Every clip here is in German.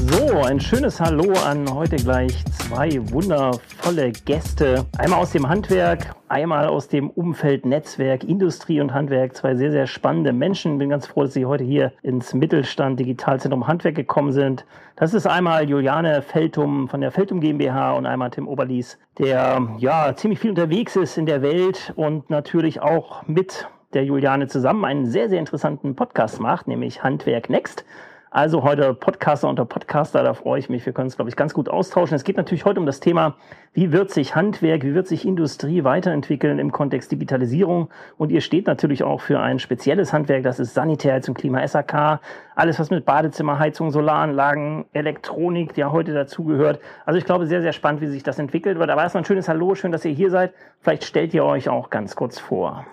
So, ein schönes Hallo an heute gleich zwei wundervolle Gäste. Einmal aus dem Handwerk, einmal aus dem Umfeld Netzwerk, Industrie und Handwerk. Zwei sehr, sehr spannende Menschen. Bin ganz froh, dass Sie heute hier ins Mittelstand Digitalzentrum Handwerk gekommen sind. Das ist einmal Juliane Feltum von der Feltum GmbH und einmal Tim Oberlies, der ja ziemlich viel unterwegs ist in der Welt und natürlich auch mit der Juliane zusammen einen sehr, sehr interessanten Podcast macht, nämlich Handwerk Next. Also heute Podcaster unter Podcaster, da freue ich mich. Wir können uns, glaube ich, ganz gut austauschen. Es geht natürlich heute um das Thema, wie wird sich Handwerk, wie wird sich Industrie weiterentwickeln im Kontext Digitalisierung. Und ihr steht natürlich auch für ein spezielles Handwerk, das ist Sanitär zum Klima, SAK, alles was mit Badezimmer, Heizung, Solaranlagen, Elektronik, die ja heute dazugehört. Also ich glaube, sehr, sehr spannend, wie sich das entwickelt wird. Aber erstmal ein schönes Hallo, schön, dass ihr hier seid. Vielleicht stellt ihr euch auch ganz kurz vor.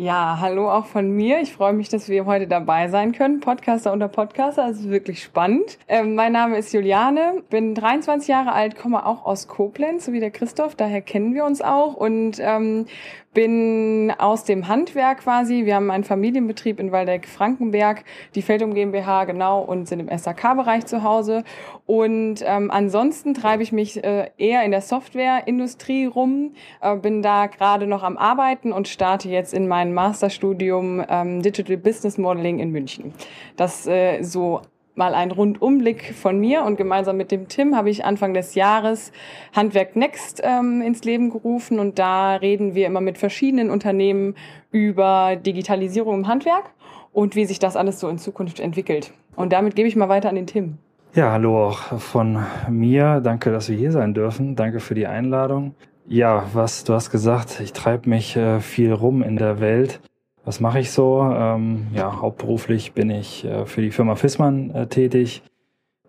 Ja, hallo auch von mir. Ich freue mich, dass wir heute dabei sein können. Podcaster unter Podcaster, das ist wirklich spannend. Ähm, mein Name ist Juliane, bin 23 Jahre alt, komme auch aus Koblenz, so wie der Christoph, daher kennen wir uns auch und ähm, bin aus dem Handwerk quasi. Wir haben einen Familienbetrieb in Waldeck-Frankenberg, die Feldum GmbH genau und sind im SAK-Bereich zu Hause. Und ähm, ansonsten treibe ich mich äh, eher in der Softwareindustrie rum, äh, bin da gerade noch am Arbeiten und starte jetzt in mein Masterstudium ähm, Digital Business Modeling in München. Das äh, so mal einen Rundumblick von mir und gemeinsam mit dem Tim habe ich Anfang des Jahres Handwerk Next ähm, ins Leben gerufen und da reden wir immer mit verschiedenen Unternehmen über Digitalisierung im Handwerk und wie sich das alles so in Zukunft entwickelt. Und damit gebe ich mal weiter an den Tim. Ja, hallo auch von mir. Danke, dass wir hier sein dürfen. Danke für die Einladung. Ja, was du hast gesagt, ich treibe mich äh, viel rum in der Welt. Was mache ich so? Ähm, ja, hauptberuflich bin ich äh, für die Firma Fissmann äh, tätig,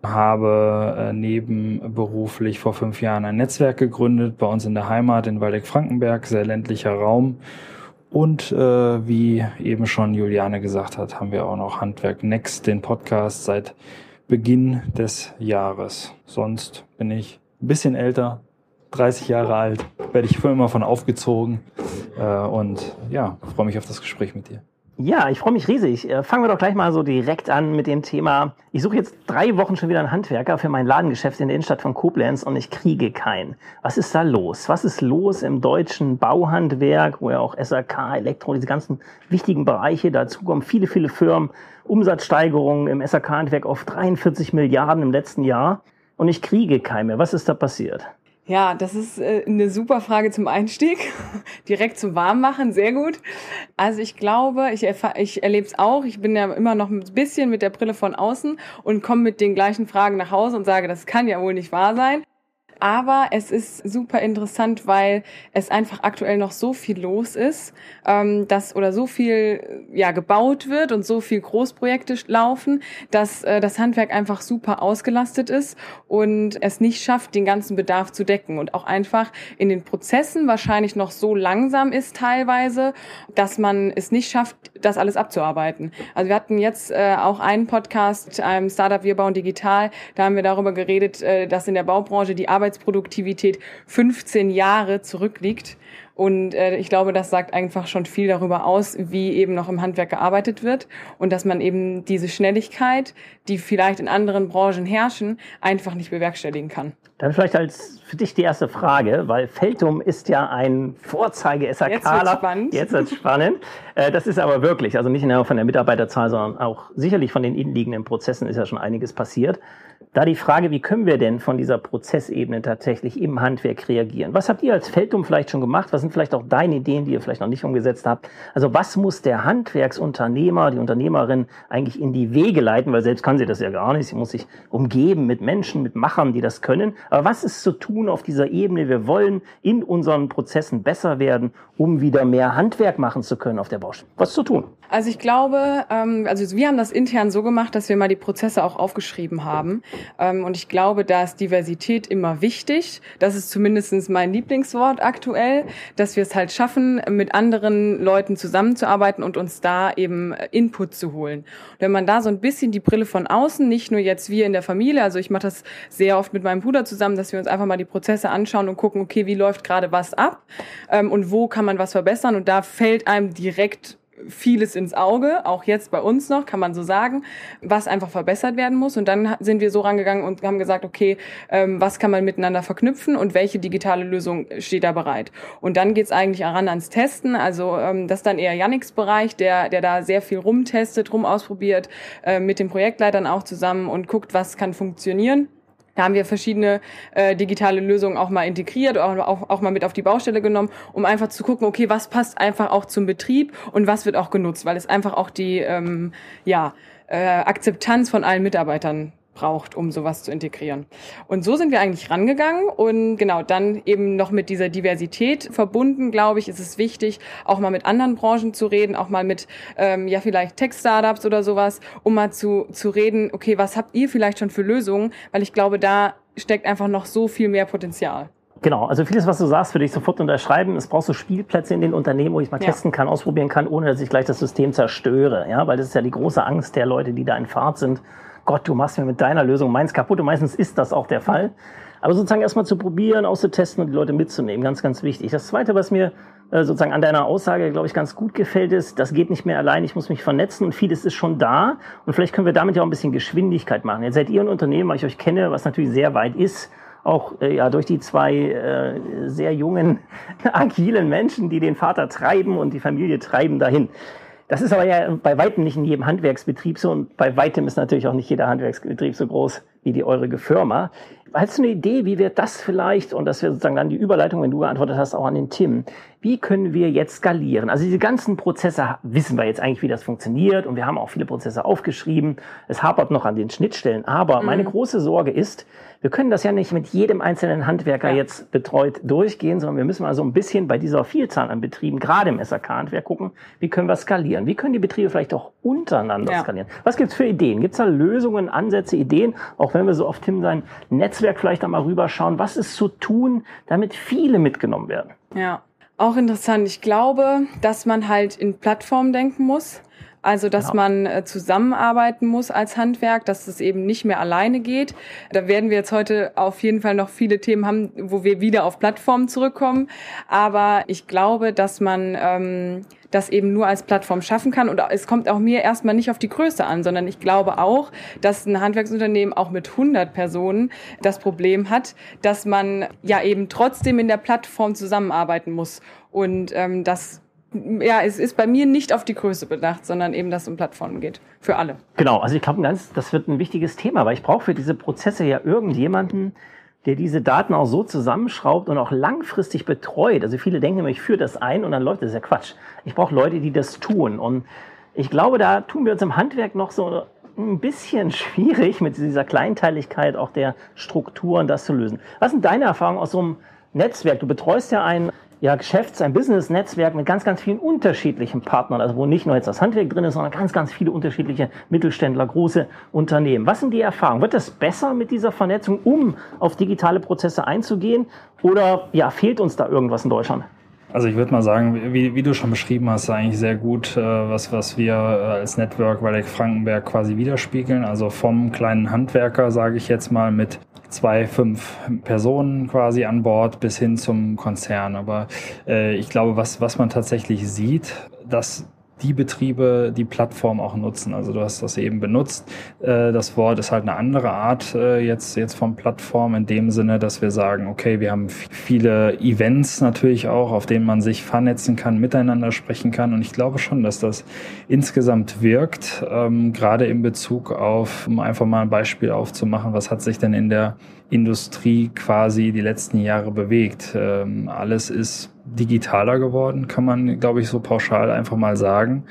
habe äh, nebenberuflich vor fünf Jahren ein Netzwerk gegründet bei uns in der Heimat in Waldeck-Frankenberg, sehr ländlicher Raum. Und äh, wie eben schon Juliane gesagt hat, haben wir auch noch Handwerk Next, den Podcast seit Beginn des Jahres. Sonst bin ich ein bisschen älter, 30 Jahre alt, werde ich immer von aufgezogen. Äh, und ja, freue mich auf das Gespräch mit dir. Ja, ich freue mich riesig. Äh, fangen wir doch gleich mal so direkt an mit dem Thema. Ich suche jetzt drei Wochen schon wieder einen Handwerker für mein Ladengeschäft in der Innenstadt von Koblenz und ich kriege keinen. Was ist da los? Was ist los im deutschen Bauhandwerk, wo ja auch SAK, Elektro, diese ganzen wichtigen Bereiche dazukommen? Viele, viele Firmen, Umsatzsteigerungen im SAK-Handwerk auf 43 Milliarden im letzten Jahr und ich kriege keinen mehr. Was ist da passiert? Ja, das ist äh, eine super Frage zum Einstieg. Direkt zum Warmmachen, sehr gut. Also ich glaube, ich, ich erlebe es auch. Ich bin ja immer noch ein bisschen mit der Brille von außen und komme mit den gleichen Fragen nach Hause und sage, das kann ja wohl nicht wahr sein aber es ist super interessant, weil es einfach aktuell noch so viel los ist, ähm, dass oder so viel ja gebaut wird und so viel Großprojekte laufen, dass äh, das Handwerk einfach super ausgelastet ist und es nicht schafft, den ganzen Bedarf zu decken und auch einfach in den Prozessen wahrscheinlich noch so langsam ist teilweise, dass man es nicht schafft, das alles abzuarbeiten. Also wir hatten jetzt äh, auch einen Podcast, einem Startup Wir bauen digital, da haben wir darüber geredet, äh, dass in der Baubranche die Arbeit Arbeitsproduktivität 15 Jahre zurückliegt. Und äh, ich glaube, das sagt einfach schon viel darüber aus, wie eben noch im Handwerk gearbeitet wird und dass man eben diese Schnelligkeit, die vielleicht in anderen Branchen herrschen, einfach nicht bewerkstelligen kann. Dann vielleicht als für dich die erste Frage, weil Feltum ist ja ein Vorzeige SAK. Jetzt wird's spannend. Jetzt spannend. Äh, das ist aber wirklich, also nicht nur von der Mitarbeiterzahl, sondern auch sicherlich von den innenliegenden Prozessen ist ja schon einiges passiert. Da die Frage, wie können wir denn von dieser Prozessebene tatsächlich im Handwerk reagieren? Was habt ihr als Feldum vielleicht schon gemacht? Was sind vielleicht auch deine Ideen, die ihr vielleicht noch nicht umgesetzt habt? Also was muss der Handwerksunternehmer, die Unternehmerin eigentlich in die Wege leiten? Weil selbst kann sie das ja gar nicht. Sie muss sich umgeben mit Menschen, mit Machern, die das können. Aber was ist zu tun auf dieser Ebene? Wir wollen in unseren Prozessen besser werden, um wieder mehr Handwerk machen zu können auf der Baustelle. Was zu tun? Also ich glaube, ähm, also wir haben das intern so gemacht, dass wir mal die Prozesse auch aufgeschrieben haben. Ähm, und ich glaube, da ist Diversität immer wichtig. Das ist zumindest mein Lieblingswort aktuell. dass wir es halt schaffen, mit anderen Leuten zusammenzuarbeiten und uns da eben Input zu holen. Und wenn man da so ein bisschen die Brille von außen, nicht nur jetzt wir in der Familie, also ich mache das sehr oft mit meinem Bruder zusammen, dass wir uns einfach mal die Prozesse anschauen und gucken, okay, wie läuft gerade was ab ähm, und wo kann man was verbessern und da fällt einem direkt vieles ins Auge, auch jetzt bei uns noch, kann man so sagen, was einfach verbessert werden muss. Und dann sind wir so rangegangen und haben gesagt, okay, ähm, was kann man miteinander verknüpfen und welche digitale Lösung steht da bereit? Und dann geht's eigentlich ran ans Testen. Also ähm, das ist dann eher Yannicks Bereich, der, der da sehr viel rumtestet, rum ausprobiert, äh, mit den Projektleitern auch zusammen und guckt, was kann funktionieren. Da haben wir verschiedene äh, digitale Lösungen auch mal integriert, auch, auch, auch mal mit auf die Baustelle genommen, um einfach zu gucken, okay, was passt einfach auch zum Betrieb und was wird auch genutzt, weil es einfach auch die ähm, ja, äh, Akzeptanz von allen Mitarbeitern braucht, um sowas zu integrieren. Und so sind wir eigentlich rangegangen und genau dann eben noch mit dieser Diversität verbunden, glaube ich, ist es wichtig, auch mal mit anderen Branchen zu reden, auch mal mit ähm, ja vielleicht Tech-Startups oder sowas, um mal zu, zu reden, okay, was habt ihr vielleicht schon für Lösungen? Weil ich glaube, da steckt einfach noch so viel mehr Potenzial. Genau, also vieles, was du sagst, würde ich sofort unterschreiben. Es braucht so Spielplätze in den Unternehmen, wo ich mal ja. testen kann, ausprobieren kann, ohne dass ich gleich das System zerstöre. Ja, weil das ist ja die große Angst der Leute, die da in Fahrt sind Gott, du machst mir mit deiner Lösung meins kaputt. Und meistens ist das auch der Fall. Aber sozusagen erstmal zu probieren, auszutesten und die Leute mitzunehmen, ganz, ganz wichtig. Das Zweite, was mir äh, sozusagen an deiner Aussage, glaube ich, ganz gut gefällt, ist, das geht nicht mehr allein, ich muss mich vernetzen und vieles ist schon da. Und vielleicht können wir damit ja auch ein bisschen Geschwindigkeit machen. Jetzt seid ihr ein Unternehmen, weil ich euch kenne, was natürlich sehr weit ist auch äh, ja durch die zwei äh, sehr jungen agilen Menschen, die den Vater treiben und die Familie treiben dahin. Das ist aber ja bei weitem nicht in jedem Handwerksbetrieb so und bei weitem ist natürlich auch nicht jeder Handwerksbetrieb so groß wie die eurige Firma. Hast du eine Idee, wie wird das vielleicht, und das wäre sozusagen dann die Überleitung, wenn du geantwortet hast, auch an den Tim, wie können wir jetzt skalieren? Also diese ganzen Prozesse wissen wir jetzt eigentlich, wie das funktioniert und wir haben auch viele Prozesse aufgeschrieben. Es hapert noch an den Schnittstellen, aber mhm. meine große Sorge ist, wir können das ja nicht mit jedem einzelnen Handwerker ja. jetzt betreut durchgehen, sondern wir müssen also ein bisschen bei dieser Vielzahl an Betrieben, gerade im SAK-Handwerk, gucken, wie können wir skalieren? Wie können die Betriebe vielleicht auch untereinander ja. skalieren? Was gibt's für Ideen? Gibt's da Lösungen, Ansätze, Ideen? Auch wenn wir so auf Tim sein Netzwerk vielleicht einmal rüberschauen, was ist zu tun, damit viele mitgenommen werden? Ja, auch interessant. Ich glaube, dass man halt in Plattformen denken muss. Also, dass ja. man äh, zusammenarbeiten muss als Handwerk, dass es eben nicht mehr alleine geht. Da werden wir jetzt heute auf jeden Fall noch viele Themen haben, wo wir wieder auf Plattformen zurückkommen. Aber ich glaube, dass man ähm, das eben nur als Plattform schaffen kann. Und es kommt auch mir erstmal nicht auf die Größe an, sondern ich glaube auch, dass ein Handwerksunternehmen auch mit 100 Personen das Problem hat, dass man ja eben trotzdem in der Plattform zusammenarbeiten muss. Und ähm, das ja, es ist bei mir nicht auf die Größe bedacht, sondern eben, dass es um Plattformen geht. Für alle. Genau, also ich glaube, ganz, das wird ein wichtiges Thema, weil ich brauche für diese Prozesse ja irgendjemanden, der diese Daten auch so zusammenschraubt und auch langfristig betreut. Also viele denken immer, ich führe das ein und dann läuft das. ja Quatsch. Ich brauche Leute, die das tun. Und ich glaube, da tun wir uns im Handwerk noch so ein bisschen schwierig mit dieser Kleinteiligkeit auch der Strukturen das zu lösen. Was sind deine Erfahrungen aus so einem Netzwerk? Du betreust ja ein ja, Geschäfts-, ein Business-Netzwerk mit ganz, ganz vielen unterschiedlichen Partnern, also wo nicht nur jetzt das Handwerk drin ist, sondern ganz, ganz viele unterschiedliche Mittelständler, große Unternehmen. Was sind die Erfahrungen? Wird es besser mit dieser Vernetzung, um auf digitale Prozesse einzugehen? Oder ja, fehlt uns da irgendwas in Deutschland? Also ich würde mal sagen, wie, wie, du schon beschrieben hast, eigentlich sehr gut, äh, was, was wir äh, als Network Waldeck Frankenberg quasi widerspiegeln. Also vom kleinen Handwerker, sage ich jetzt mal, mit zwei, fünf Personen quasi an Bord bis hin zum Konzern. Aber äh, ich glaube, was, was man tatsächlich sieht, dass die Betriebe die Plattform auch nutzen. Also du hast das eben benutzt. Äh, das Wort ist halt eine andere Art äh, jetzt, jetzt von Plattform in dem Sinne, dass wir sagen, okay, wir haben viele Events natürlich auch, auf denen man sich vernetzen kann, miteinander sprechen kann. Und ich glaube schon, dass das insgesamt wirkt, ähm, gerade in Bezug auf, um einfach mal ein Beispiel aufzumachen, was hat sich denn in der Industrie quasi die letzten Jahre bewegt. Ähm, alles ist digitaler geworden, kann man, glaube ich, so pauschal einfach mal sagen.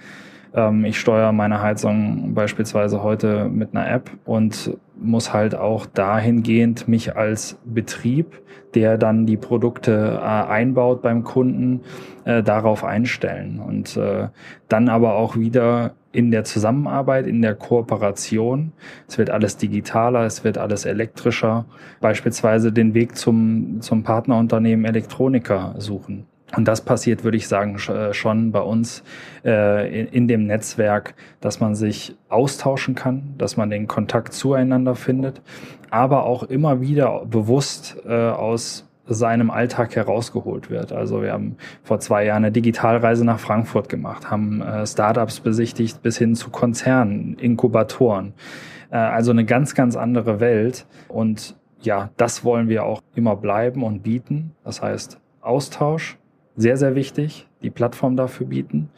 Ähm, ich steuere meine Heizung beispielsweise heute mit einer App und muss halt auch dahingehend mich als Betrieb, der dann die Produkte äh, einbaut beim Kunden, äh, darauf einstellen. Und äh, dann aber auch wieder in der Zusammenarbeit, in der Kooperation. Es wird alles digitaler, es wird alles elektrischer. Beispielsweise den Weg zum, zum Partnerunternehmen Elektroniker suchen Und das passiert, würde ich sagen, äh, schon bei uns äh, in, dem Netzwerk, dass man sich austauschen kann, dass man den Kontakt zueinander findet, aber auch immer wieder bewusst äh, aus seinem Alltag herausgeholt wird. Also wir haben vor zwei Jahren eine Digitalreise nach Frankfurt gemacht, haben Startups besichtigt bis hin zu Konzernen, Inkubatoren. also eine ganz, ganz andere Welt. Und ja, das wollen wir auch immer bleiben und bieten. Das heißt Austausch, sehr, sehr wichtig, die Plattform dafür bieten.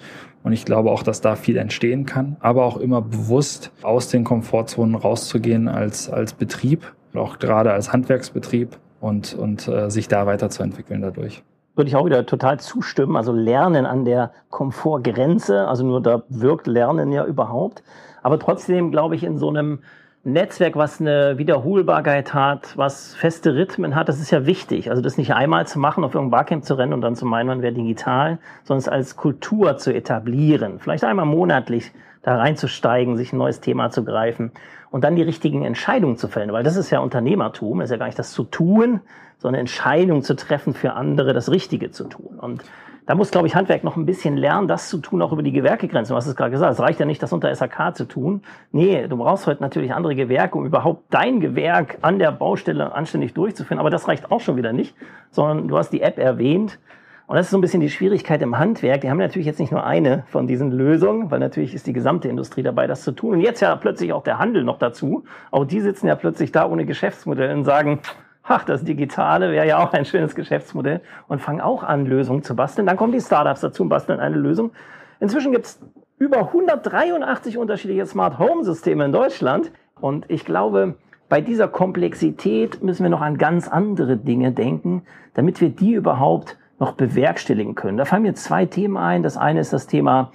Und ich glaube auch, dass da viel entstehen kann, aber auch immer bewusst aus den Komfortzonen rauszugehen als, als Betrieb, auch gerade als Handwerksbetrieb und, und äh, sich da weiterzuentwickeln dadurch. Würde ich auch wieder total zustimmen. Also Lernen an der Komfortgrenze, also nur da wirkt Lernen ja überhaupt. Aber trotzdem glaube ich in so einem Netzwerk, was eine Wiederholbarkeit hat, was feste Rhythmen hat, das ist ja wichtig. Also das nicht einmal zu machen, auf irgendein Barcamp zu rennen und dann zu meinen, man wäre digital, sondern es als Kultur zu etablieren. Vielleicht einmal monatlich da reinzusteigen, sich ein neues Thema zu greifen und dann die richtigen Entscheidungen zu fällen. Weil das ist ja Unternehmertum, ist ja gar nicht das zu tun, sondern Entscheidungen zu treffen für andere, das Richtige zu tun. Und da muss, glaube ich, Handwerk noch ein bisschen lernen, das zu tun, auch über die Gewerkegrenzen. Du hast es gerade gesagt, es reicht ja nicht, das unter SAK zu tun. Nee, du brauchst heute natürlich andere Gewerke, um überhaupt dein Gewerk an der Baustelle anständig durchzuführen. Aber das reicht auch schon wieder nicht, sondern du hast die App erwähnt. Und das ist so ein bisschen die Schwierigkeit im Handwerk. Die haben natürlich jetzt nicht nur eine von diesen Lösungen, weil natürlich ist die gesamte Industrie dabei, das zu tun. Und jetzt ja plötzlich auch der Handel noch dazu. Auch die sitzen ja plötzlich da ohne Geschäftsmodell und sagen, ach, das Digitale wäre ja auch ein schönes Geschäftsmodell und fangen auch an, Lösungen zu basteln. Dann kommen die Startups dazu und basteln eine Lösung. Inzwischen gibt es über 183 unterschiedliche Smart Home Systeme in Deutschland und ich glaube, bei dieser Komplexität müssen wir noch an ganz andere Dinge denken, damit wir die überhaupt noch bewerkstelligen können. Da fallen mir zwei Themen ein. Das eine ist das Thema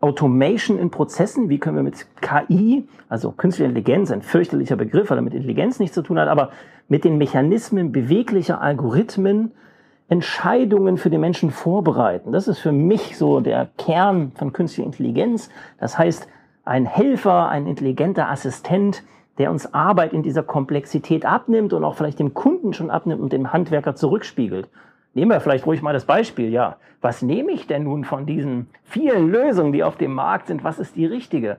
Automation in Prozessen, wie können wir mit KI, also künstliche Intelligenz, ein fürchterlicher Begriff, weil er mit Intelligenz nichts zu tun hat, aber mit den Mechanismen beweglicher Algorithmen Entscheidungen für den Menschen vorbereiten. Das ist für mich so der Kern von künstlicher Intelligenz. Das heißt, ein Helfer, ein intelligenter Assistent, der uns Arbeit in dieser Komplexität abnimmt und auch vielleicht dem Kunden schon abnimmt und dem Handwerker zurückspiegelt. Nehmen wir vielleicht ruhig mal das Beispiel, ja. Was nehme ich denn nun von diesen vielen Lösungen, die auf dem Markt sind? Was ist die richtige?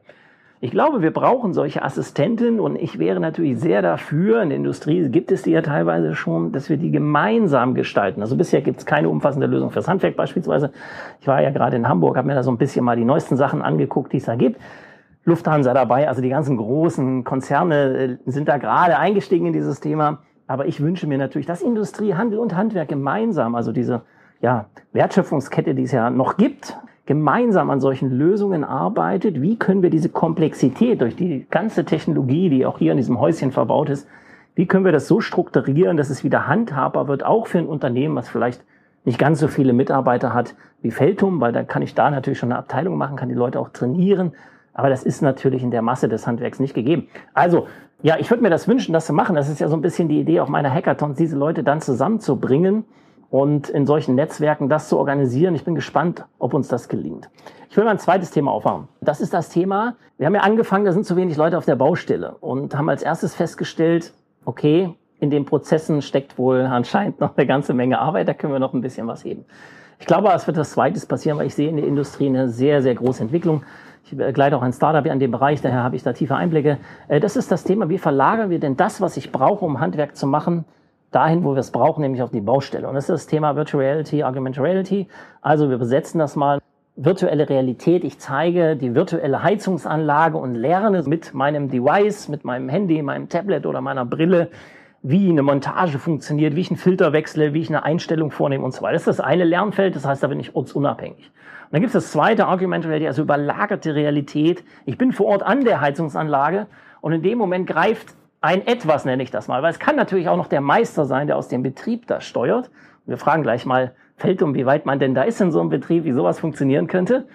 Ich glaube, wir brauchen solche Assistenten und ich wäre natürlich sehr dafür, in der Industrie gibt es die ja teilweise schon, dass wir die gemeinsam gestalten. Also bisher gibt es keine umfassende Lösung fürs Handwerk beispielsweise. Ich war ja gerade in Hamburg, habe mir da so ein bisschen mal die neuesten Sachen angeguckt, die es da gibt. Lufthansa dabei, also die ganzen großen Konzerne äh, sind da gerade eingestiegen in dieses Thema. Aber ich wünsche mir natürlich, dass Industrie, Handel und Handwerk gemeinsam, also diese ja, Wertschöpfungskette, die es ja noch gibt, gemeinsam an solchen Lösungen arbeitet. Wie können wir diese Komplexität durch die ganze Technologie, die auch hier in diesem Häuschen verbaut ist, wie können wir das so strukturieren, dass es wieder handhabbar wird, auch für ein Unternehmen, was vielleicht nicht ganz so viele Mitarbeiter hat wie Feltum, weil dann kann ich da natürlich schon eine Abteilung machen, kann die Leute auch trainieren. Aber das ist natürlich in der Masse des Handwerks nicht gegeben. Also ja, ich würde mir das wünschen, das zu machen. Das ist ja so ein bisschen die Idee auch meiner Hackathons, diese Leute dann zusammenzubringen und in solchen Netzwerken das zu organisieren. Ich bin gespannt, ob uns das gelingt. Ich will mal ein zweites Thema aufmachen. Das ist das Thema, wir haben ja angefangen, da sind zu wenig Leute auf der Baustelle und haben als erstes festgestellt, okay, in den Prozessen steckt wohl anscheinend noch eine ganze Menge Arbeit, da können wir noch ein bisschen was heben. Ich glaube, es wird das Zweites passieren, weil ich sehe in der Industrie eine sehr, sehr große Entwicklung. Ich begleite auch ein Startup in dem Bereich, daher habe ich da tiefe Einblicke. Äh, das ist das Thema, wie verlagern wir denn das, was ich brauche, um Handwerk zu machen, dahin, wo wir es brauchen, nämlich auf die Baustelle. Und das ist das Thema Virtual Reality, Augmented Reality. Also wir besetzen das mal. Virtuelle Realität. Ich zeige die virtuelle Heizungsanlage und lerne mit meinem Device, mit meinem Handy, meinem Tablet oder meiner Brille, wie eine Montage funktioniert, wie ich einen Filter wechsle, wie ich eine Einstellung vornehme und so weiter. Das ist das eine Lernfeld, das heißt, da bin ich ortsunabhängig. Und dann gibt es das zweite Argumental Reality, also überlagerte Realität. Ich bin vor Ort an der Heizungsanlage und in dem Moment greift ein Etwas, nenne ich das mal, weil es kann natürlich auch noch der Meister sein, der aus dem Betrieb das steuert. Wir fragen gleich mal Feldum, wie weit man denn da ist in so einem Betrieb, wie sowas funktionieren könnte.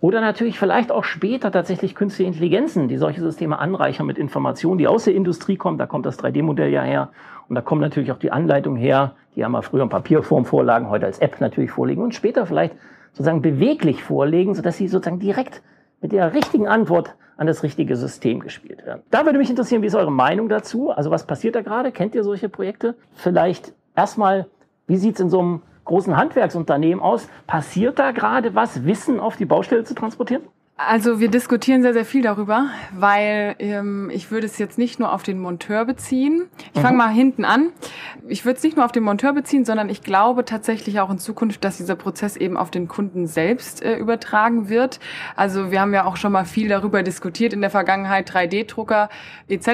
Oder natürlich vielleicht auch später tatsächlich künstliche Intelligenzen, die solche Systeme anreichern mit Informationen, die aus der Industrie kommen. Da kommt das 3D-Modell ja her. Und da kommen natürlich auch die Anleitungen her, die ja mal früher in Papierform vorlagen, heute als App natürlich vorliegen und später vielleicht sozusagen beweglich vorlegen, sodass sie sozusagen direkt mit der richtigen Antwort an das richtige System gespielt werden. Da würde mich interessieren, wie ist eure Meinung dazu? Also was passiert da gerade? Kennt ihr solche Projekte? Vielleicht erstmal, wie sieht es in so einem großen Handwerksunternehmen aus. Passiert da gerade was, Wissen auf die Baustelle zu transportieren? Also wir diskutieren sehr, sehr viel darüber, weil ähm, ich würde es jetzt nicht nur auf den Monteur beziehen. Ich mhm. fange mal hinten an. Ich würde es nicht nur auf den Monteur beziehen, sondern ich glaube tatsächlich auch in Zukunft, dass dieser Prozess eben auf den Kunden selbst äh, übertragen wird. Also wir haben ja auch schon mal viel darüber diskutiert in der Vergangenheit, 3D-Drucker etc.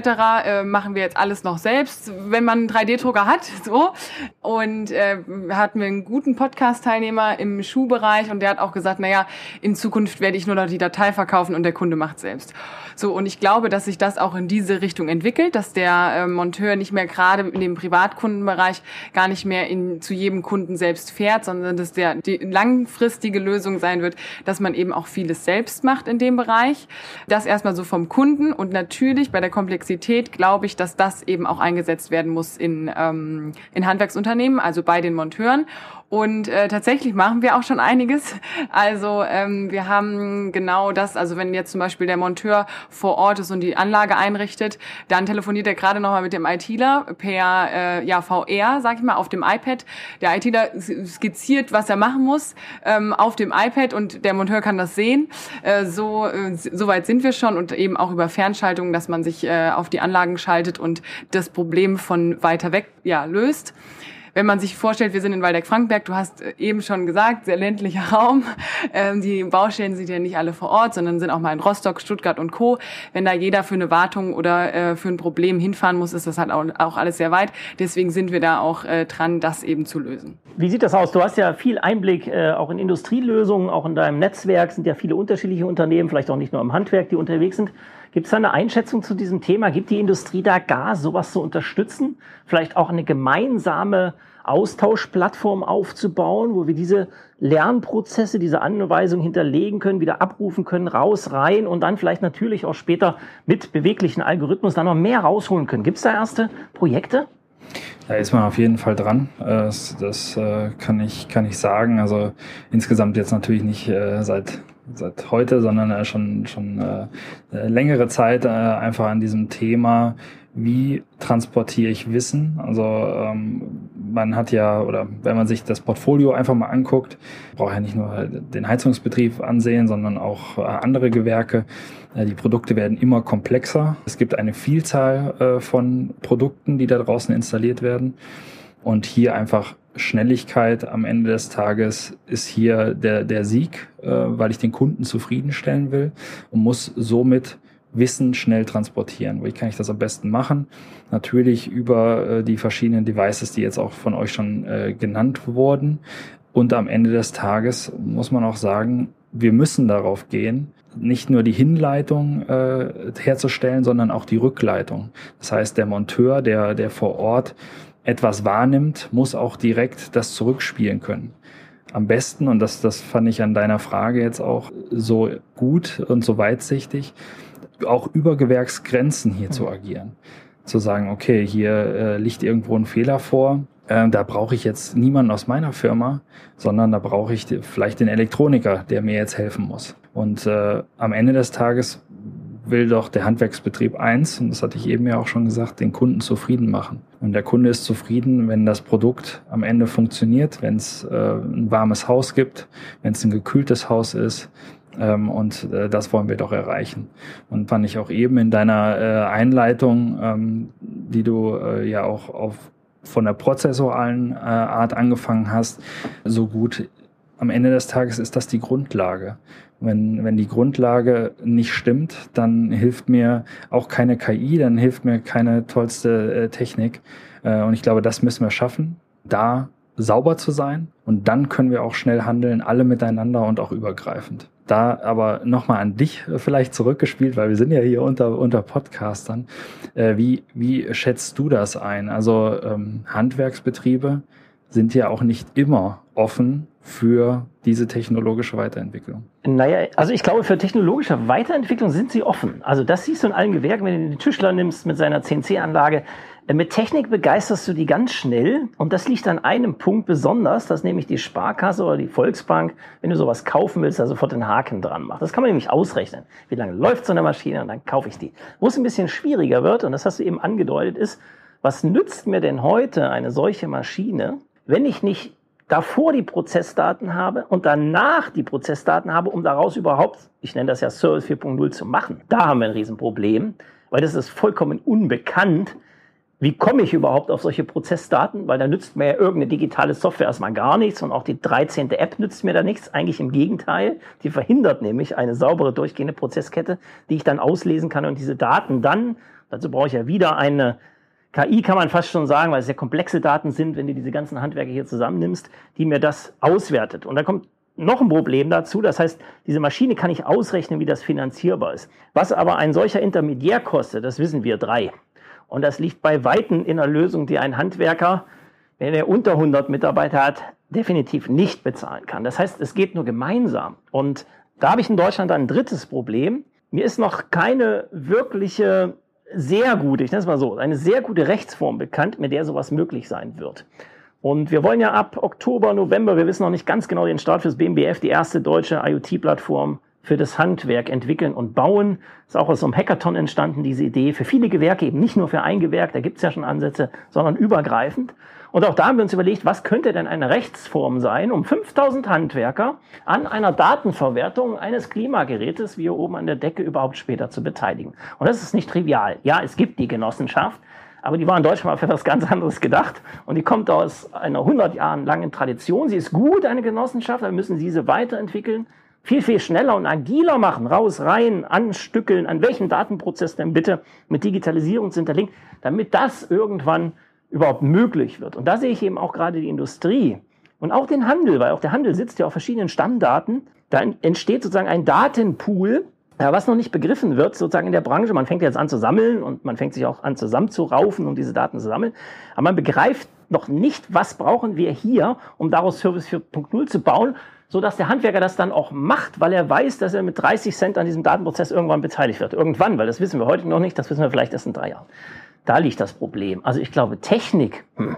Äh, machen wir jetzt alles noch selbst, wenn man einen 3D-Drucker hat. So und äh, hatten wir einen guten Podcast-Teilnehmer im Schuhbereich und der hat auch gesagt, naja, in Zukunft werde ich nur noch die Datei verkaufen und der Kunde macht selbst. So, und ich glaube, dass sich das auch in diese Richtung entwickelt, dass der äh, Monteur nicht mehr gerade in dem Privatkundenbereich gar nicht mehr in, zu jedem Kunden selbst fährt, sondern dass der die langfristige Lösung sein wird, dass man eben auch vieles selbst macht in dem Bereich. Das erstmal so vom Kunden und natürlich bei der Komplexität glaube ich, dass das eben auch eingesetzt werden muss in, ähm, in Handwerksunternehmen, also bei den Monteuren. Und äh, tatsächlich machen wir auch schon einiges. Also ähm, wir haben genau das, also wenn jetzt zum Beispiel der Monteur vor Ort ist und die Anlage einrichtet, dann telefoniert er gerade nochmal mit dem ITler per äh, ja, VR, sag ich mal, auf dem iPad. Der ITler skizziert, was er machen muss ähm, auf dem iPad und der Monteur kann das sehen. Äh, so, äh, so weit sind wir schon und eben auch über Fernschaltung, dass man sich äh, auf die Anlagen schaltet und das Problem von weiter weg ja, löst wenn man sich vorstellt, wir sind in Waldeck-Frankenberg, du hast äh, eben schon gesagt, sehr ländlicher Raum. Ähm, die Baustellen sind ja nicht alle vor Ort, sondern sind auch mal in Rostock, Stuttgart und Co. Wenn da jeder für eine Wartung oder äh, für ein Problem hinfahren muss, ist das halt auch, alles sehr weit. Deswegen sind wir da auch äh, dran, das eben zu lösen. Wie sieht das aus? Du hast ja viel Einblick auch in Industrielösungen, auch in deinem Netzwerk sind ja viele unterschiedliche Unternehmen, vielleicht auch nicht nur im Handwerk, die unterwegs sind. Gibt es da eine Einschätzung zu diesem Thema? Gibt die Industrie da gar sowas zu unterstützen? Vielleicht auch eine gemeinsame Austauschplattform aufzubauen, wo wir diese Lernprozesse, diese Anweisungen hinterlegen können, wieder abrufen können, raus, rein und dann vielleicht natürlich auch später mit beweglichen Algorithmus dann noch mehr rausholen können. Gibt es da erste Projekte? Da ist man auf jeden Fall dran. Äh, das, das äh, kann, ich, kann ich sagen. Also insgesamt jetzt natürlich nicht äh, seit seit heute, sondern äh, schon, schon äh, äh, längere Zeit äh, einfach an diesem Thema, wie transportiere ich Wissen? Also ähm, man hat ja, oder wenn man sich das Portfolio einfach mal anguckt, braucht ja nicht nur den Heizungsbetrieb ansehen, sondern auch äh, andere Gewerke. Äh, die Produkte werden immer komplexer. Es gibt eine Vielzahl von Produkten, die da draußen installiert werden. Und hier einfach Schnelligkeit am Ende des Tages ist hier der, der Sieg, äh, weil ich den Kunden zufriedenstellen will und muss somit Wissen schnell transportieren. Wie kann ich das am besten machen? Natürlich über äh, die verschiedenen Devices, die jetzt auch von euch schon äh, genannt wurden. Und am Ende des Tages muss man auch sagen, wir müssen darauf gehen, nicht nur die Hinleitung äh, herzustellen, sondern auch die Rückleitung. Das heißt, der Monteur, der, der vor Ort etwas wahrnimmt, muss auch direkt das zurückspielen können. Am besten, und das, das fand ich an deiner Frage jetzt auch so gut und so weitsichtig, auch über Gewerksgrenzen hier zu agieren. Zu sagen, okay, hier äh, liegt irgendwo ein Fehler vor, äh, da brauche ich jetzt niemanden aus meiner Firma, sondern da brauche ich vielleicht den Elektroniker, der mir jetzt helfen muss. Und äh, am Ende des Tages will doch der Handwerksbetrieb eins, und das hatte ich eben ja auch schon gesagt, den Kunden zufrieden machen. Und der Kunde ist zufrieden, wenn das Produkt am Ende funktioniert, wenn es äh, ein warmes Haus gibt, wenn es ein gekühltes Haus ist. Ähm, und äh, das wollen wir doch erreichen. Und fand ich auch eben in deiner äh, Einleitung, ähm, die du äh, ja auch auf von der prozessualen Art angefangen hast, so gut. Am Ende des Tages ist das die Grundlage. Wenn, wenn die Grundlage nicht stimmt, dann hilft mir auch keine KI, dann hilft mir keine tollste äh, Technik. Äh, und ich glaube, das müssen wir schaffen, da sauber zu sein. Und dann können wir auch schnell handeln, alle miteinander und auch übergreifend. Da aber nochmal an dich äh, vielleicht zurückgespielt, weil wir sind ja hier unter, unter Podcastern. Äh, wie, wie schätzt du das ein? Also ähm, Handwerksbetriebe sind ja auch nicht immer offen für diese technologische Weiterentwicklung? Naja, also ich glaube, für technologische Weiterentwicklung sind sie offen. Also das siehst du in allen Gewerken, wenn du den Tischler nimmst mit seiner CNC-Anlage. Äh, mit Technik begeisterst du die ganz schnell und das liegt an einem Punkt besonders, dass nämlich die Sparkasse oder die Volksbank, wenn du sowas kaufen willst, da sofort den Haken dran macht. Das kann man nämlich ausrechnen. Wie lange läuft so eine Maschine und dann kaufe ich die. Wo es ein bisschen schwieriger wird, und das hast du eben angedeutet, ist, was nützt mir denn heute eine solche Maschine, wenn ich nicht davor die Prozessdaten habe und danach die Prozessdaten habe, um daraus überhaupt, ich nenne das ja Service 4.0 zu machen. Da haben wir ein Riesenproblem, weil das ist vollkommen unbekannt. Wie komme ich überhaupt auf solche Prozessdaten? Weil da nützt mir ja irgendeine digitale Software erstmal gar nichts und auch die 13. App nützt mir da nichts. Eigentlich im Gegenteil. Die verhindert nämlich eine saubere durchgehende Prozesskette, die ich dann auslesen kann und diese Daten dann, dazu brauche ich ja wieder eine KI kann man fast schon sagen, weil es sehr komplexe Daten sind, wenn du diese ganzen Handwerke hier zusammennimmst, die mir das auswertet. Und da kommt noch ein Problem dazu. Das heißt, diese Maschine kann ich ausrechnen, wie das finanzierbar ist. Was aber ein solcher Intermediär kostet, das wissen wir drei. Und das liegt bei Weitem in einer Lösung, die ein Handwerker, wenn er unter 100 Mitarbeiter hat, definitiv nicht bezahlen kann. Das heißt, es geht nur gemeinsam. Und da habe ich in Deutschland ein drittes Problem. Mir ist noch keine wirkliche sehr gute, ich nenne es mal so, eine sehr gute Rechtsform bekannt, mit der sowas möglich sein wird. Und wir wollen ja ab Oktober, November, wir wissen noch nicht ganz genau den Start fürs BMBF, die erste deutsche IoT-Plattform für das Handwerk entwickeln und bauen. Ist auch aus so einem Hackathon entstanden, diese Idee, für viele Gewerke, eben nicht nur für ein Gewerk, da gibt es ja schon Ansätze, sondern übergreifend. Und auch da haben wir uns überlegt, was könnte denn eine Rechtsform sein, um 5000 Handwerker an einer Datenverwertung eines Klimagerätes, wie hier oben an der Decke, überhaupt später zu beteiligen. Und das ist nicht trivial. Ja, es gibt die Genossenschaft, aber die war in Deutschland mal für etwas ganz anderes gedacht. Und die kommt aus einer 100 Jahren langen Tradition. Sie ist gut, eine Genossenschaft, aber müssen sie weiterentwickeln viel, viel schneller und agiler machen, raus, rein, anstückeln, an welchen Datenprozess denn bitte mit Digitalisierung zu hinterlegen, damit das irgendwann überhaupt möglich wird. Und da sehe ich eben auch gerade die Industrie und auch den Handel, weil auch der Handel sitzt ja auf verschiedenen Stammdaten. Da entsteht sozusagen ein Datenpool, was noch nicht begriffen wird, sozusagen in der Branche. Man fängt jetzt an zu sammeln und man fängt sich auch an zusammenzuraufen, um diese Daten zu sammeln. Aber man begreift noch nicht, was brauchen wir hier, um daraus Service 4.0 zu bauen, so dass der Handwerker das dann auch macht, weil er weiß, dass er mit 30 Cent an diesem Datenprozess irgendwann beteiligt wird. Irgendwann, weil das wissen wir heute noch nicht, das wissen wir vielleicht erst in drei Jahren. Da liegt das Problem. Also ich glaube, Technik, hm,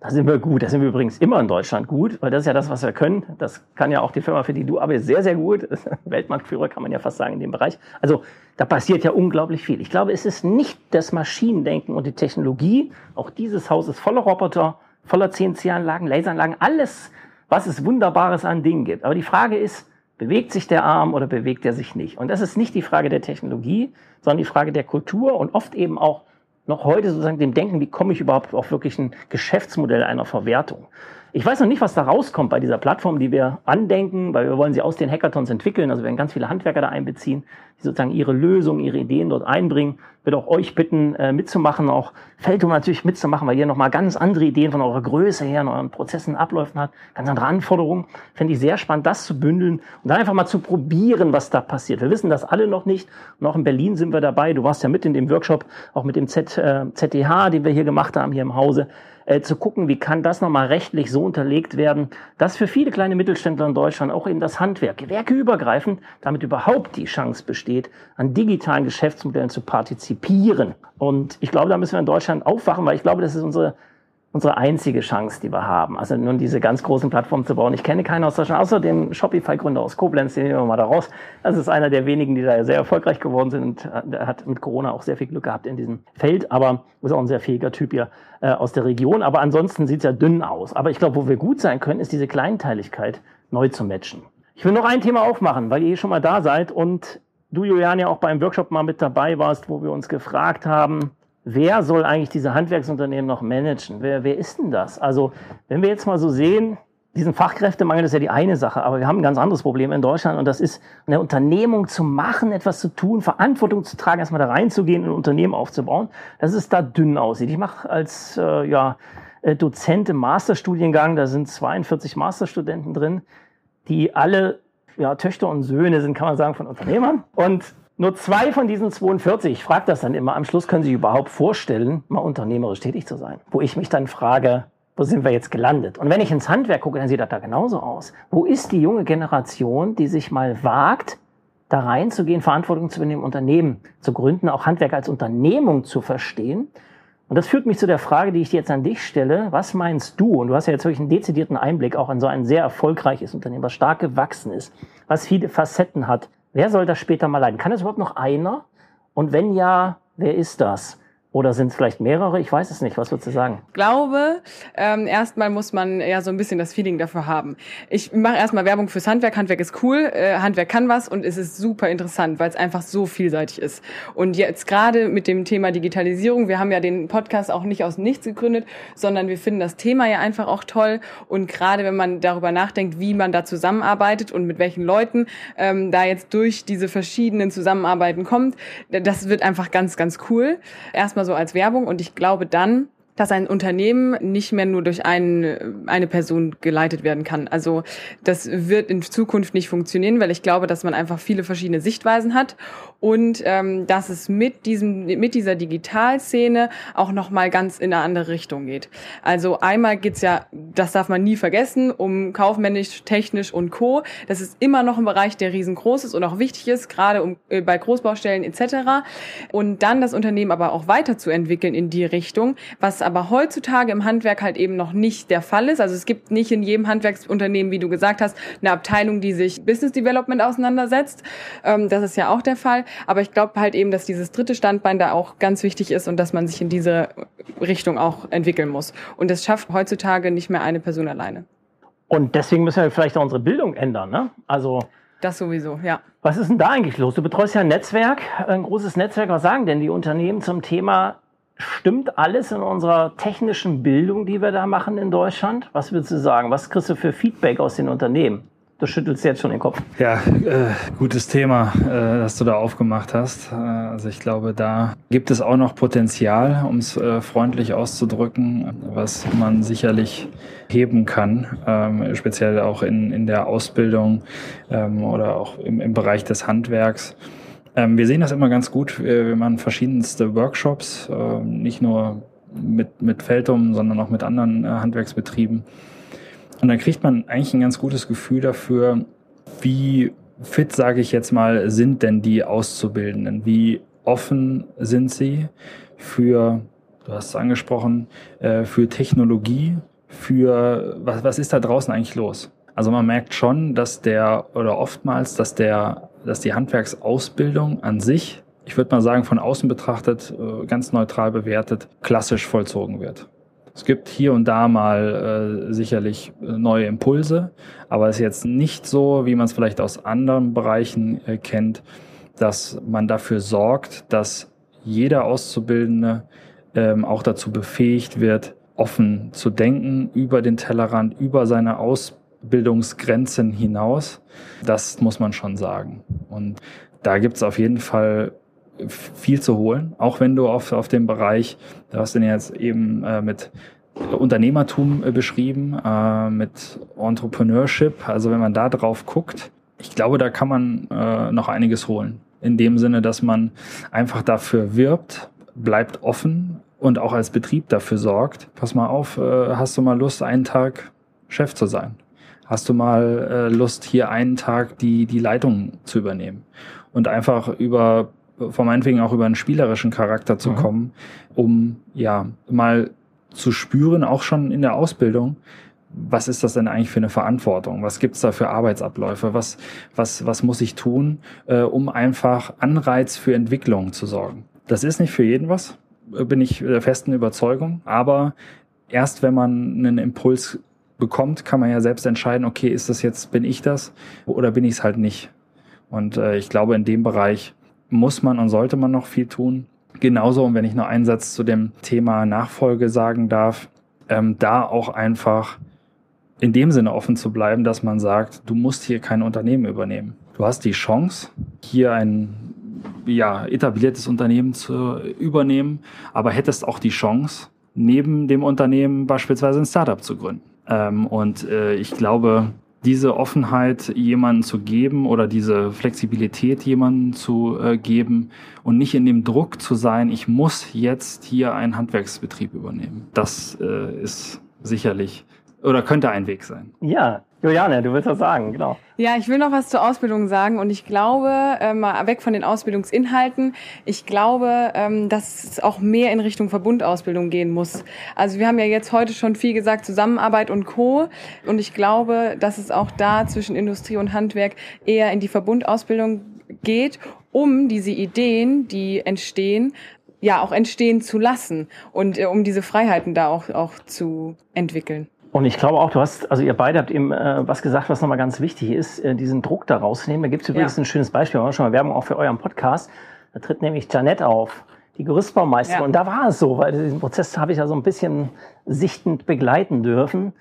da sind wir gut. Da sind wir übrigens immer in Deutschland gut, weil das ist ja das, was wir können. Das kann ja auch die Firma, für die du arbeitest, sehr, sehr gut. Weltmarktführer kann man ja fast sagen in dem Bereich. Also da passiert ja unglaublich viel. Ich glaube, es ist nicht das Maschinendenken und die Technologie. Auch dieses Haus ist voller Roboter, voller CNC-Anlagen, Laseranlagen, alles, was es Wunderbares an Dingen gibt. Aber die Frage ist, bewegt sich der Arm oder bewegt er sich nicht? Und das ist nicht die Frage der Technologie, sondern die Frage der Kultur und oft eben auch noch heute sozusagen dem Denken, wie komme ich überhaupt auf wirklich ein Geschäftsmodell einer Verwertung. Ich weiß noch nicht, was da rauskommt bei dieser Plattform, die wir andenken, weil wir wollen sie aus den Hackathons entwickeln. Also wir werden ganz viele Handwerker da einbeziehen, die sozusagen ihre Lösungen, ihre Ideen dort einbringen. Ich würde auch euch bitten, äh, mitzumachen, auch Feldum natürlich mitzumachen, weil ihr nochmal ganz andere Ideen von eurer Größe her, in euren Prozessen, Abläufen hat, ganz andere Anforderungen. Fände ich sehr spannend, das zu bündeln und dann einfach mal zu probieren, was da passiert. Wir wissen das alle noch nicht. Und auch in Berlin sind wir dabei. Du warst ja mit in dem Workshop, auch mit dem Z, äh, ZTH, den wir hier gemacht haben, hier im Hause äh, zu gucken, wie kann das nochmal rechtlich so unterlegt werden, dass für viele kleine Mittelständler in Deutschland auch eben das Handwerk, gewerkeübergreifend, damit überhaupt die Chance besteht, an digitalen Geschäftsmodellen zu partizipieren. Und ich glaube, da müssen wir in Deutschland aufwachen, weil ich glaube, das ist unsere unsere einzige Chance, die wir haben. Also nun diese ganz großen Plattformen zu bauen. Ich kenne keinen aus Deutschland, außer den Shopify-Gründer aus Koblenz, den nehmen wir mal da raus. Das ist einer der wenigen, die da sehr erfolgreich geworden sind und äh, hat mit Corona auch sehr viel Glück gehabt in diesem Feld, aber ist auch ein sehr fähiger Typ hier äh, aus der Region. Aber ansonsten sieht es ja dünn aus. Aber ich glaube, wo wir gut sein können, ist diese Kleinteiligkeit neu zu matchen. Ich will noch ein Thema aufmachen, weil ihr eh schon mal da seid und du, Julian, ja auch beim Workshop mal mit dabei warst, wo wir uns gefragt haben, wer soll eigentlich diese Handwerksunternehmen noch managen? Wer, wer ist denn das? Also, wenn wir jetzt mal so sehen, diesen Fachkräftemangel ist ja die eine Sache, aber wir haben ein ganz anderes Problem in Deutschland und das ist, eine Unternehmung zu machen, etwas zu tun, Verantwortung zu tragen, erstmal da reinzugehen, ein Unternehmen aufzubauen, dass es da dünn aussieht. Ich mache als äh, ja, äh, Dozent im Masterstudiengang, da sind 42 Masterstudenten drin, die alle ja, Töchter und Söhne sind, kann man sagen, von Unternehmern. Und nur zwei von diesen 42, ich frage das dann immer, am Schluss können Sie sich überhaupt vorstellen, mal unternehmerisch tätig zu sein. Wo ich mich dann frage, wo sind wir jetzt gelandet? Und wenn ich ins Handwerk gucke, dann sieht das da genauso aus. Wo ist die junge Generation, die sich mal wagt, da reinzugehen, Verantwortung zu übernehmen, Unternehmen zu gründen, auch Handwerk als Unternehmung zu verstehen? Und das führt mich zu der Frage, die ich jetzt an dich stelle. Was meinst du? Und du hast ja jetzt wirklich einen dezidierten Einblick auch in so ein sehr erfolgreiches Unternehmen, was stark gewachsen ist, was viele Facetten hat. Wer soll das später mal leiten? Kann das überhaupt noch einer? Und wenn ja, wer ist das? Oder sind es vielleicht mehrere? Ich weiß es nicht. Was würdest du sagen? Ich glaube, ähm, erstmal muss man ja so ein bisschen das Feeling dafür haben. Ich mache erstmal Werbung fürs Handwerk. Handwerk ist cool, äh, Handwerk kann was und es ist super interessant, weil es einfach so vielseitig ist. Und jetzt gerade mit dem Thema Digitalisierung, wir haben ja den Podcast auch nicht aus nichts gegründet, sondern wir finden das Thema ja einfach auch toll. Und gerade wenn man darüber nachdenkt, wie man da zusammenarbeitet und mit welchen Leuten ähm, da jetzt durch diese verschiedenen Zusammenarbeiten kommt, das wird einfach ganz, ganz cool. Erstmal so als Werbung und ich glaube dann, dass ein Unternehmen nicht mehr nur durch einen, eine Person geleitet werden kann. Also das wird in Zukunft nicht funktionieren, weil ich glaube, dass man einfach viele verschiedene Sichtweisen hat und ähm, dass es mit diesem mit dieser Digitalszene auch noch mal ganz in eine andere Richtung geht. Also einmal geht's ja, das darf man nie vergessen, um kaufmännisch, technisch und co. Das ist immer noch ein Bereich, der riesengroß ist und auch wichtig ist, gerade um äh, bei Großbaustellen etc. Und dann das Unternehmen aber auch weiterzuentwickeln in die Richtung, was aber heutzutage im Handwerk halt eben noch nicht der Fall ist. Also es gibt nicht in jedem Handwerksunternehmen, wie du gesagt hast, eine Abteilung, die sich Business Development auseinandersetzt. Ähm, das ist ja auch der Fall. Aber ich glaube halt eben, dass dieses dritte Standbein da auch ganz wichtig ist und dass man sich in diese Richtung auch entwickeln muss. Und das schafft heutzutage nicht mehr eine Person alleine. Und deswegen müssen wir vielleicht auch unsere Bildung ändern, ne? Also das sowieso, ja. Was ist denn da eigentlich los? Du betreust ja ein Netzwerk, ein großes Netzwerk. Was sagen denn die Unternehmen zum Thema Stimmt alles in unserer technischen Bildung, die wir da machen in Deutschland? Was würdest du sagen? Was kriegst du für Feedback aus den Unternehmen? Du schüttelst jetzt schon den Kopf. Ja, äh, gutes Thema, äh, das du da aufgemacht hast. Äh, also ich glaube, da gibt es auch noch Potenzial, um es äh, freundlich auszudrücken, was man sicherlich heben kann, ähm, speziell auch in, in der Ausbildung ähm, oder auch im, im Bereich des Handwerks. Ähm, wir sehen das immer ganz gut. Wir, machen verschiedenste Workshops, äh, nicht nur mit, mit Feldum, sondern auch mit anderen äh, Handwerksbetrieben. Und dann kriegt man eigentlich ein ganz gutes Gefühl dafür, wie fit, sage ich jetzt mal, sind denn die Auszubildenden? Wie offen sind sie für, du hast es angesprochen, äh, für Technologie, für was, was ist da draußen eigentlich los? Also man merkt schon, dass der oder oftmals, dass der dass die Handwerksausbildung an sich, ich würde mal sagen, von außen betrachtet, äh, ganz neutral bewertet, klassisch vollzogen wird. Es gibt hier und da mal äh, sicherlich äh, neue Impulse, aber es ist jetzt nicht so, wie man es vielleicht aus anderen Bereichen äh, kennt, dass man dafür sorgt, dass jeder Auszubildende ähm, auch dazu befähigt wird, offen zu denken über den Tellerrand, über seine Ausbildung Bildungsgrenzen hinaus. Das muss man schon sagen. Und da gibt es auf jeden Fall viel zu holen, auch wenn du auf, auf dem Bereich, du hast den jetzt eben äh, mit Unternehmertum äh, beschrieben, äh, mit Entrepreneurship, also wenn man da drauf guckt, ich glaube, da kann man äh, noch einiges holen. In dem Sinne, dass man einfach dafür wirbt, bleibt offen und auch als Betrieb dafür sorgt. Pass mal auf, äh, hast du mal Lust, einen Tag Chef zu sein? hast du mal äh, Lust, hier einen Tag die, die Leitung zu übernehmen und einfach über, von meinetwegen auch über einen spielerischen Charakter zu mhm. kommen, um ja mal zu spüren, auch schon in der Ausbildung, was ist das denn eigentlich für eine Verantwortung? Was gibt's da für Arbeitsabläufe? Was, was, was muss ich tun, äh, um einfach Anreiz für Entwicklung zu sorgen? Das ist nicht für jeden was, bin ich der festen Überzeugung, aber erst wenn man einen Impuls bekommt, kann man ja selbst entscheiden, okay, ist das jetzt, bin ich das oder bin ich es halt nicht. Und äh, ich glaube, in dem Bereich muss man und sollte man noch viel tun. Genauso, und wenn ich noch einen Satz zu dem Thema Nachfolge sagen darf, ähm, da auch einfach in dem Sinne offen zu bleiben, dass man sagt, du musst hier kein Unternehmen übernehmen. Du hast die Chance, hier ein ja, etabliertes Unternehmen zu übernehmen, aber hättest auch die Chance, neben dem Unternehmen beispielsweise ein Startup zu gründen. Ähm, und äh, ich glaube, diese Offenheit jemanden zu geben oder diese Flexibilität jemanden zu äh, geben und nicht in dem Druck zu sein, ich muss jetzt hier einen Handwerksbetrieb übernehmen. Das äh, ist sicherlich oder könnte ein Weg sein. Ja, Juliane, du willst was sagen, genau. Ja, ich will noch was zur Ausbildung sagen und ich glaube, äh, mal weg von den Ausbildungsinhalten, ich glaube, ähm, dass es auch mehr in Richtung Verbundausbildung gehen muss. Also wir haben ja jetzt heute schon viel gesagt, Zusammenarbeit und Co. Und ich glaube, dass es auch da zwischen Industrie und Handwerk eher in die Verbundausbildung geht, um diese Ideen, die entstehen, ja auch entstehen zu lassen und äh, um diese Freiheiten da auch, auch zu entwickeln. Und ich glaube auch, du hast, also ihr beide habt eben äh, was gesagt, was nochmal ganz wichtig ist, äh, diesen Druck da rausnehmen. Da gibt es übrigens ja. ein schönes Beispiel, wir haben schon mal Werbung auch für euren Podcast. Da tritt nämlich Janette auf, die Gerüstbaumeisterin. Ja. Und da war es so, weil diesen Prozess habe ich ja so ein bisschen sichtend begleiten dürfen.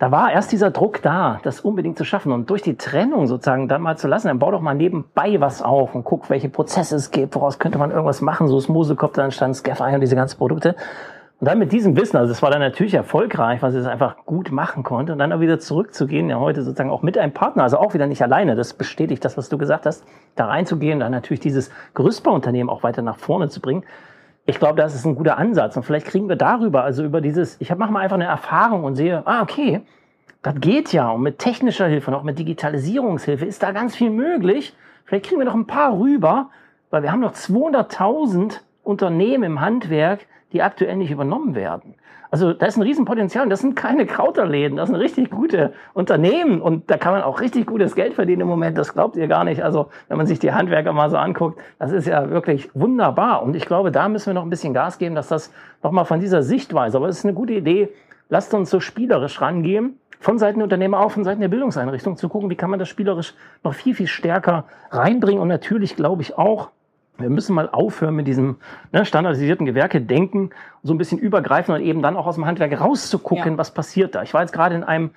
Da war erst dieser Druck da, das unbedingt zu schaffen. Und durch die Trennung sozusagen dann mal zu lassen, dann bau doch mal nebenbei was auf und guck, welche Prozesse es gibt, woraus könnte man irgendwas machen. So ist Mosekopf, dann stand Scaffi und diese ganzen Produkte. Und dann mit diesem Wissen, also das war dann natürlich erfolgreich, weil sie es einfach gut machen konnte und dann auch wieder zurückzugehen, ja heute sozusagen auch mit einem Partner, also auch wieder nicht alleine, das bestätigt das, was du gesagt hast, da reinzugehen, dann natürlich dieses Gerüstbauunternehmen auch weiter nach vorne zu bringen. Ich glaube, das ist ein guter Ansatz und vielleicht kriegen wir darüber, also über dieses, ich mache mal einfach eine Erfahrung und sehe, ah, okay, das geht ja und mit technischer Hilfe und auch mit Digitalisierungshilfe ist da ganz viel möglich. Vielleicht kriegen wir noch ein paar rüber, weil wir haben noch 200.000 Unternehmen im Handwerk, die aktuell nicht übernommen werden. Also da ist ein Riesenpotenzial und das sind keine Krauterläden, das sind richtig gute Unternehmen und da kann man auch richtig gutes Geld verdienen im Moment, das glaubt ihr gar nicht. Also wenn man sich die Handwerker mal so anguckt, das ist ja wirklich wunderbar und ich glaube, da müssen wir noch ein bisschen Gas geben, dass das nochmal von dieser Sichtweise, aber es ist eine gute Idee, lasst uns so spielerisch rangehen, von Seiten der Unternehmer auch von Seiten der Bildungseinrichtung zu gucken, wie kann man das spielerisch noch viel, viel stärker reinbringen und natürlich glaube ich auch, wir müssen mal aufhören mit diesem ne, standardisierten Gewerke denken, so ein bisschen übergreifen und eben dann auch aus dem Handwerk rauszugucken, ja. was passiert da. Ich war jetzt gerade in einem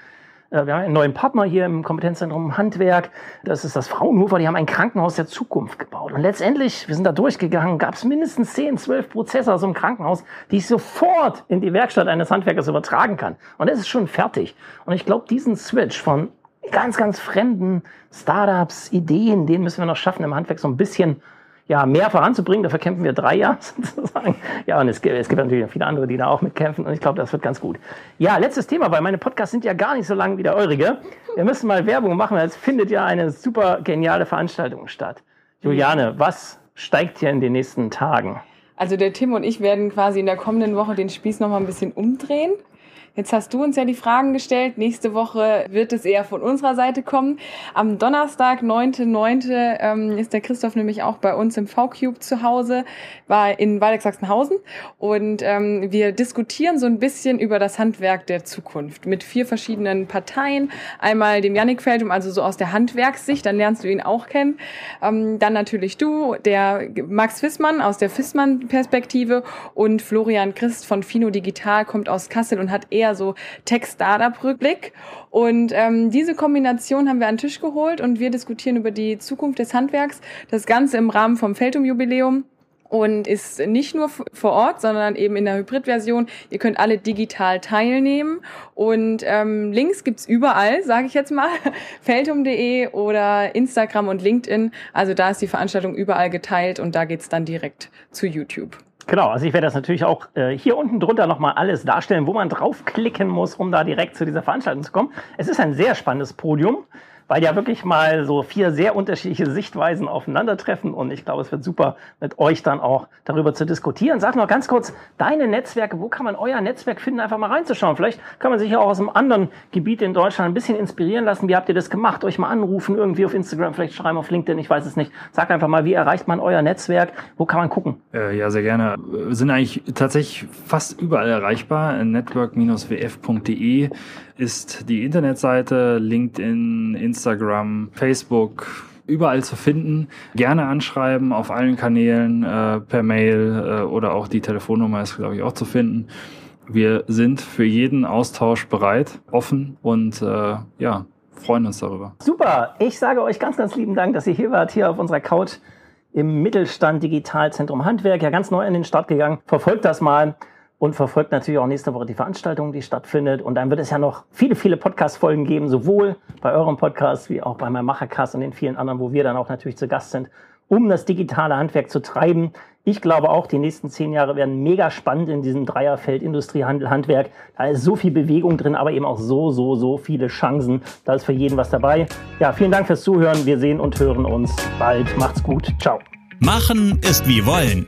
äh, wir haben einen neuen Partner hier im Kompetenzzentrum Handwerk. Das ist das Fraunhofer. Die haben ein Krankenhaus der Zukunft gebaut. Und letztendlich, wir sind da durchgegangen, gab es mindestens 10, 12 Prozesse aus dem Krankenhaus, die ich sofort in die Werkstatt eines Handwerkers übertragen kann. Und das ist schon fertig. Und ich glaube, diesen Switch von ganz, ganz fremden Startups, Ideen, den müssen wir noch schaffen, im Handwerk so ein bisschen ja, mehr voranzubringen. Dafür kämpfen wir drei Jahre sozusagen. Ja, und es gibt, es gibt natürlich viele andere, die da auch mitkämpfen. Und ich glaube, das wird ganz gut. Ja, letztes Thema, weil meine Podcasts sind ja gar nicht so lang wie der eurige. Wir müssen mal Werbung machen, weil es findet ja eine super geniale Veranstaltung statt. Juliane, was steigt hier in den nächsten Tagen? Also der Tim und ich werden quasi in der kommenden Woche den Spieß noch mal ein bisschen umdrehen. Jetzt hast du uns ja die Fragen gestellt. Nächste Woche wird es eher von unserer Seite kommen. Am Donnerstag, 9.9., ähm, ist der Christoph nämlich auch bei uns im V-Cube zu Hause, war in Waldeck Sachsenhausen. Und ähm, wir diskutieren so ein bisschen über das Handwerk der Zukunft mit vier verschiedenen Parteien. Einmal dem Yannick Feldum, also so aus der Handwerkssicht, dann lernst du ihn auch kennen. Ähm, dann natürlich du, der Max Fissmann aus der Fissmann-Perspektive und Florian Christ von Fino Digital kommt aus Kassel und hat eher eher so Tech-Startup-Rückblick. Und ähm, diese Kombination haben wir an den Tisch geholt und wir diskutieren über die Zukunft des Handwerks. Das Ganze im Rahmen vom Feldum-Jubiläum und ist nicht nur vor Ort, sondern eben in der Hybrid-Version. Ihr könnt alle digital teilnehmen und ähm, Links gibt's überall, sage ich jetzt mal, feldum.de oder Instagram und LinkedIn. Also da ist die Veranstaltung überall geteilt und da geht's dann direkt zu YouTube. Genau, also ich werde das natürlich auch äh, hier unten drunter nochmal alles darstellen, wo man draufklicken muss, um da direkt zu dieser Veranstaltung zu kommen. Es ist ein sehr spannendes Podium weil ja wirklich mal so vier sehr unterschiedliche Sichtweisen aufeinandertreffen und ich glaube, es wird super mit euch dann auch darüber zu diskutieren. Sag noch ganz kurz, deine Netzwerke, wo kann man euer Netzwerk finden, einfach mal reinzuschauen. Vielleicht kann man sich ja auch aus einem anderen Gebiet in Deutschland ein bisschen inspirieren lassen. Wie habt ihr das gemacht? Euch mal anrufen, irgendwie auf Instagram, vielleicht schreiben auf LinkedIn, ich weiß es nicht. Sag einfach mal, wie erreicht man euer Netzwerk? Wo kann man gucken? Äh, ja, sehr gerne. Wir sind eigentlich tatsächlich fast überall erreichbar. Network-wf.de ist die Internetseite, LinkedIn, Instagram, Facebook, überall zu finden. Gerne anschreiben auf allen Kanälen, äh, per Mail äh, oder auch die Telefonnummer ist, glaube ich, auch zu finden. Wir sind für jeden Austausch bereit, offen und äh, ja, freuen uns darüber. Super. Ich sage euch ganz, ganz lieben Dank, dass ihr hier wart, hier auf unserer Couch im Mittelstand Digitalzentrum Handwerk. Ja, ganz neu in den Start gegangen. Verfolgt das mal und verfolgt natürlich auch nächste Woche die Veranstaltung, die stattfindet. Und dann wird es ja noch viele, viele Podcast-Folgen geben, sowohl bei eurem Podcast wie auch bei meinem Machercast und den vielen anderen, wo wir dann auch natürlich zu Gast sind, um das digitale Handwerk zu treiben. Ich glaube auch, die nächsten zehn Jahre werden mega spannend in diesem Dreierfeld Industrie, Handel, Handwerk. Da ist so viel Bewegung drin, aber eben auch so, so, so viele Chancen. Da ist für jeden was dabei. Ja, vielen Dank fürs Zuhören. Wir sehen und hören uns bald. Macht's gut. Ciao. Machen ist wie wollen